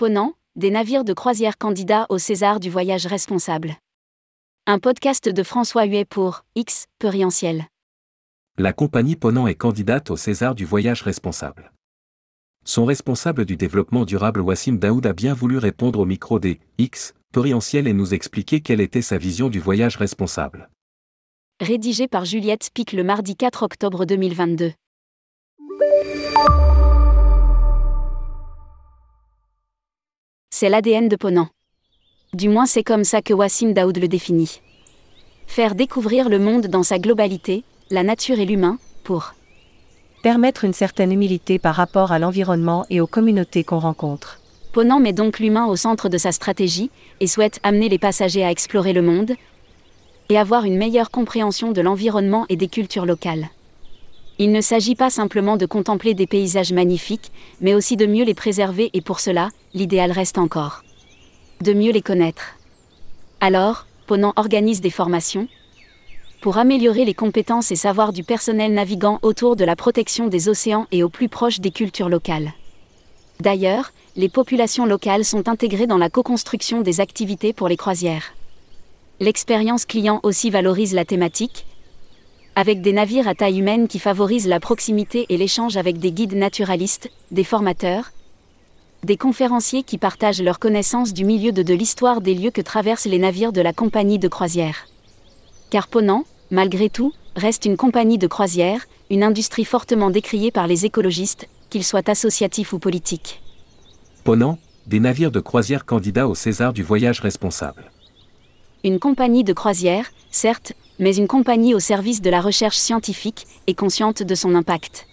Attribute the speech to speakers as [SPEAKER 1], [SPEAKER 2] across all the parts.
[SPEAKER 1] Ponant, des navires de croisière candidats au César du voyage responsable. Un podcast de François Huet pour X, Perientiel.
[SPEAKER 2] La compagnie Ponant est candidate au César du voyage responsable. Son responsable du développement durable Wassim Daoud a bien voulu répondre au micro des X, Perientiel et nous expliquer quelle était sa vision du voyage responsable.
[SPEAKER 1] Rédigé par Juliette Spic le mardi 4 octobre 2022. C'est l'ADN de Ponant. Du moins c'est comme ça que Wassim Daoud le définit. Faire découvrir le monde dans sa globalité, la nature et l'humain, pour
[SPEAKER 3] permettre une certaine humilité par rapport à l'environnement et aux communautés qu'on rencontre.
[SPEAKER 1] Ponant met donc l'humain au centre de sa stratégie et souhaite amener les passagers à explorer le monde et avoir une meilleure compréhension de l'environnement et des cultures locales. Il ne s'agit pas simplement de contempler des paysages magnifiques, mais aussi de mieux les préserver et pour cela, l'idéal reste encore de mieux les connaître. Alors, Ponant organise des formations pour améliorer les compétences et savoirs du personnel navigant autour de la protection des océans et au plus proche des cultures locales. D'ailleurs, les populations locales sont intégrées dans la co-construction des activités pour les croisières. L'expérience client aussi valorise la thématique, avec des navires à taille humaine qui favorisent la proximité et l'échange avec des guides naturalistes, des formateurs, des conférenciers qui partagent leur connaissance du milieu de, de l'histoire des lieux que traversent les navires de la compagnie de croisière. Car Ponant, malgré tout, reste une compagnie de croisière, une industrie fortement décriée par les écologistes, qu'ils soient associatifs ou politiques.
[SPEAKER 2] Ponant, des navires de croisière candidats au César du voyage responsable.
[SPEAKER 1] Une compagnie de croisière, certes, mais une compagnie au service de la recherche scientifique et consciente de son impact.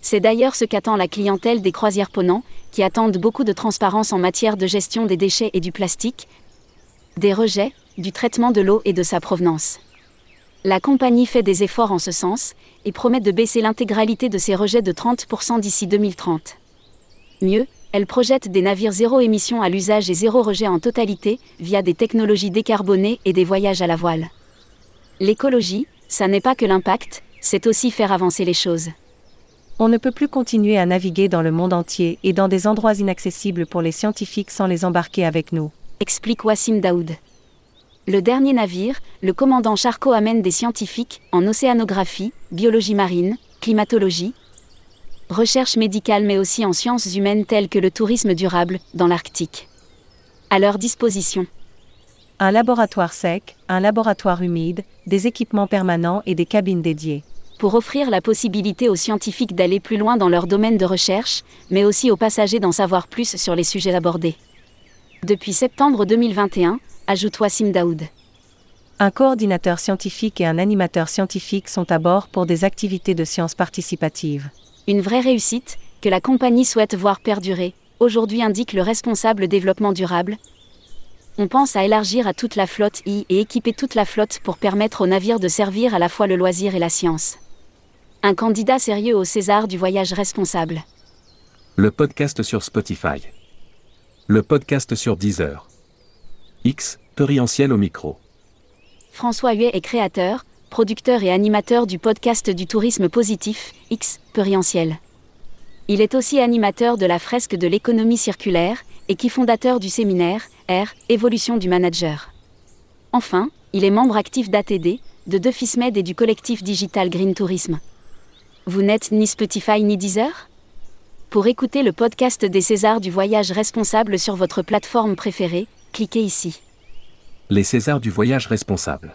[SPEAKER 1] C'est d'ailleurs ce qu'attend la clientèle des croisières Ponant, qui attendent beaucoup de transparence en matière de gestion des déchets et du plastique, des rejets, du traitement de l'eau et de sa provenance. La compagnie fait des efforts en ce sens et promet de baisser l'intégralité de ses rejets de 30% d'ici 2030. Mieux, elle projette des navires zéro émission à l'usage et zéro rejet en totalité, via des technologies décarbonées et des voyages à la voile. L'écologie, ça n'est pas que l'impact, c'est aussi faire avancer les choses.
[SPEAKER 3] On ne peut plus continuer à naviguer dans le monde entier et dans des endroits inaccessibles pour les scientifiques sans les embarquer avec nous.
[SPEAKER 1] Explique Wassim Daoud. Le dernier navire, le commandant Charcot amène des scientifiques en océanographie, biologie marine, climatologie, recherche médicale mais aussi en sciences humaines telles que le tourisme durable dans l'Arctique. À leur disposition.
[SPEAKER 3] Un laboratoire sec, un laboratoire humide, des équipements permanents et des cabines dédiées.
[SPEAKER 1] Pour offrir la possibilité aux scientifiques d'aller plus loin dans leur domaine de recherche, mais aussi aux passagers d'en savoir plus sur les sujets abordés. Depuis septembre 2021, ajoute Wassim Daoud.
[SPEAKER 3] Un coordinateur scientifique et un animateur scientifique sont à bord pour des activités de sciences participatives.
[SPEAKER 1] Une vraie réussite, que la compagnie souhaite voir perdurer, aujourd'hui indique le responsable développement durable, on pense à élargir à toute la flotte I et équiper toute la flotte pour permettre aux navires de servir à la fois le loisir et la science. Un candidat sérieux au César du voyage responsable.
[SPEAKER 2] Le podcast sur Spotify. Le podcast sur Deezer. X, Perientiel au micro.
[SPEAKER 1] François Huet est créateur, producteur et animateur du podcast du tourisme positif, X, Perientiel. Il est aussi animateur de la fresque de l'économie circulaire et qui fondateur du séminaire R, Évolution du manager. Enfin, il est membre actif d'ATD, de Defismed et du collectif digital Green Tourisme. Vous n'êtes ni Spotify ni Deezer? Pour écouter le podcast des Césars du voyage responsable sur votre plateforme préférée, cliquez ici.
[SPEAKER 2] Les Césars du voyage responsable.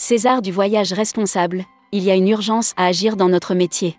[SPEAKER 1] César du voyage responsable, il y a une urgence à agir dans notre métier.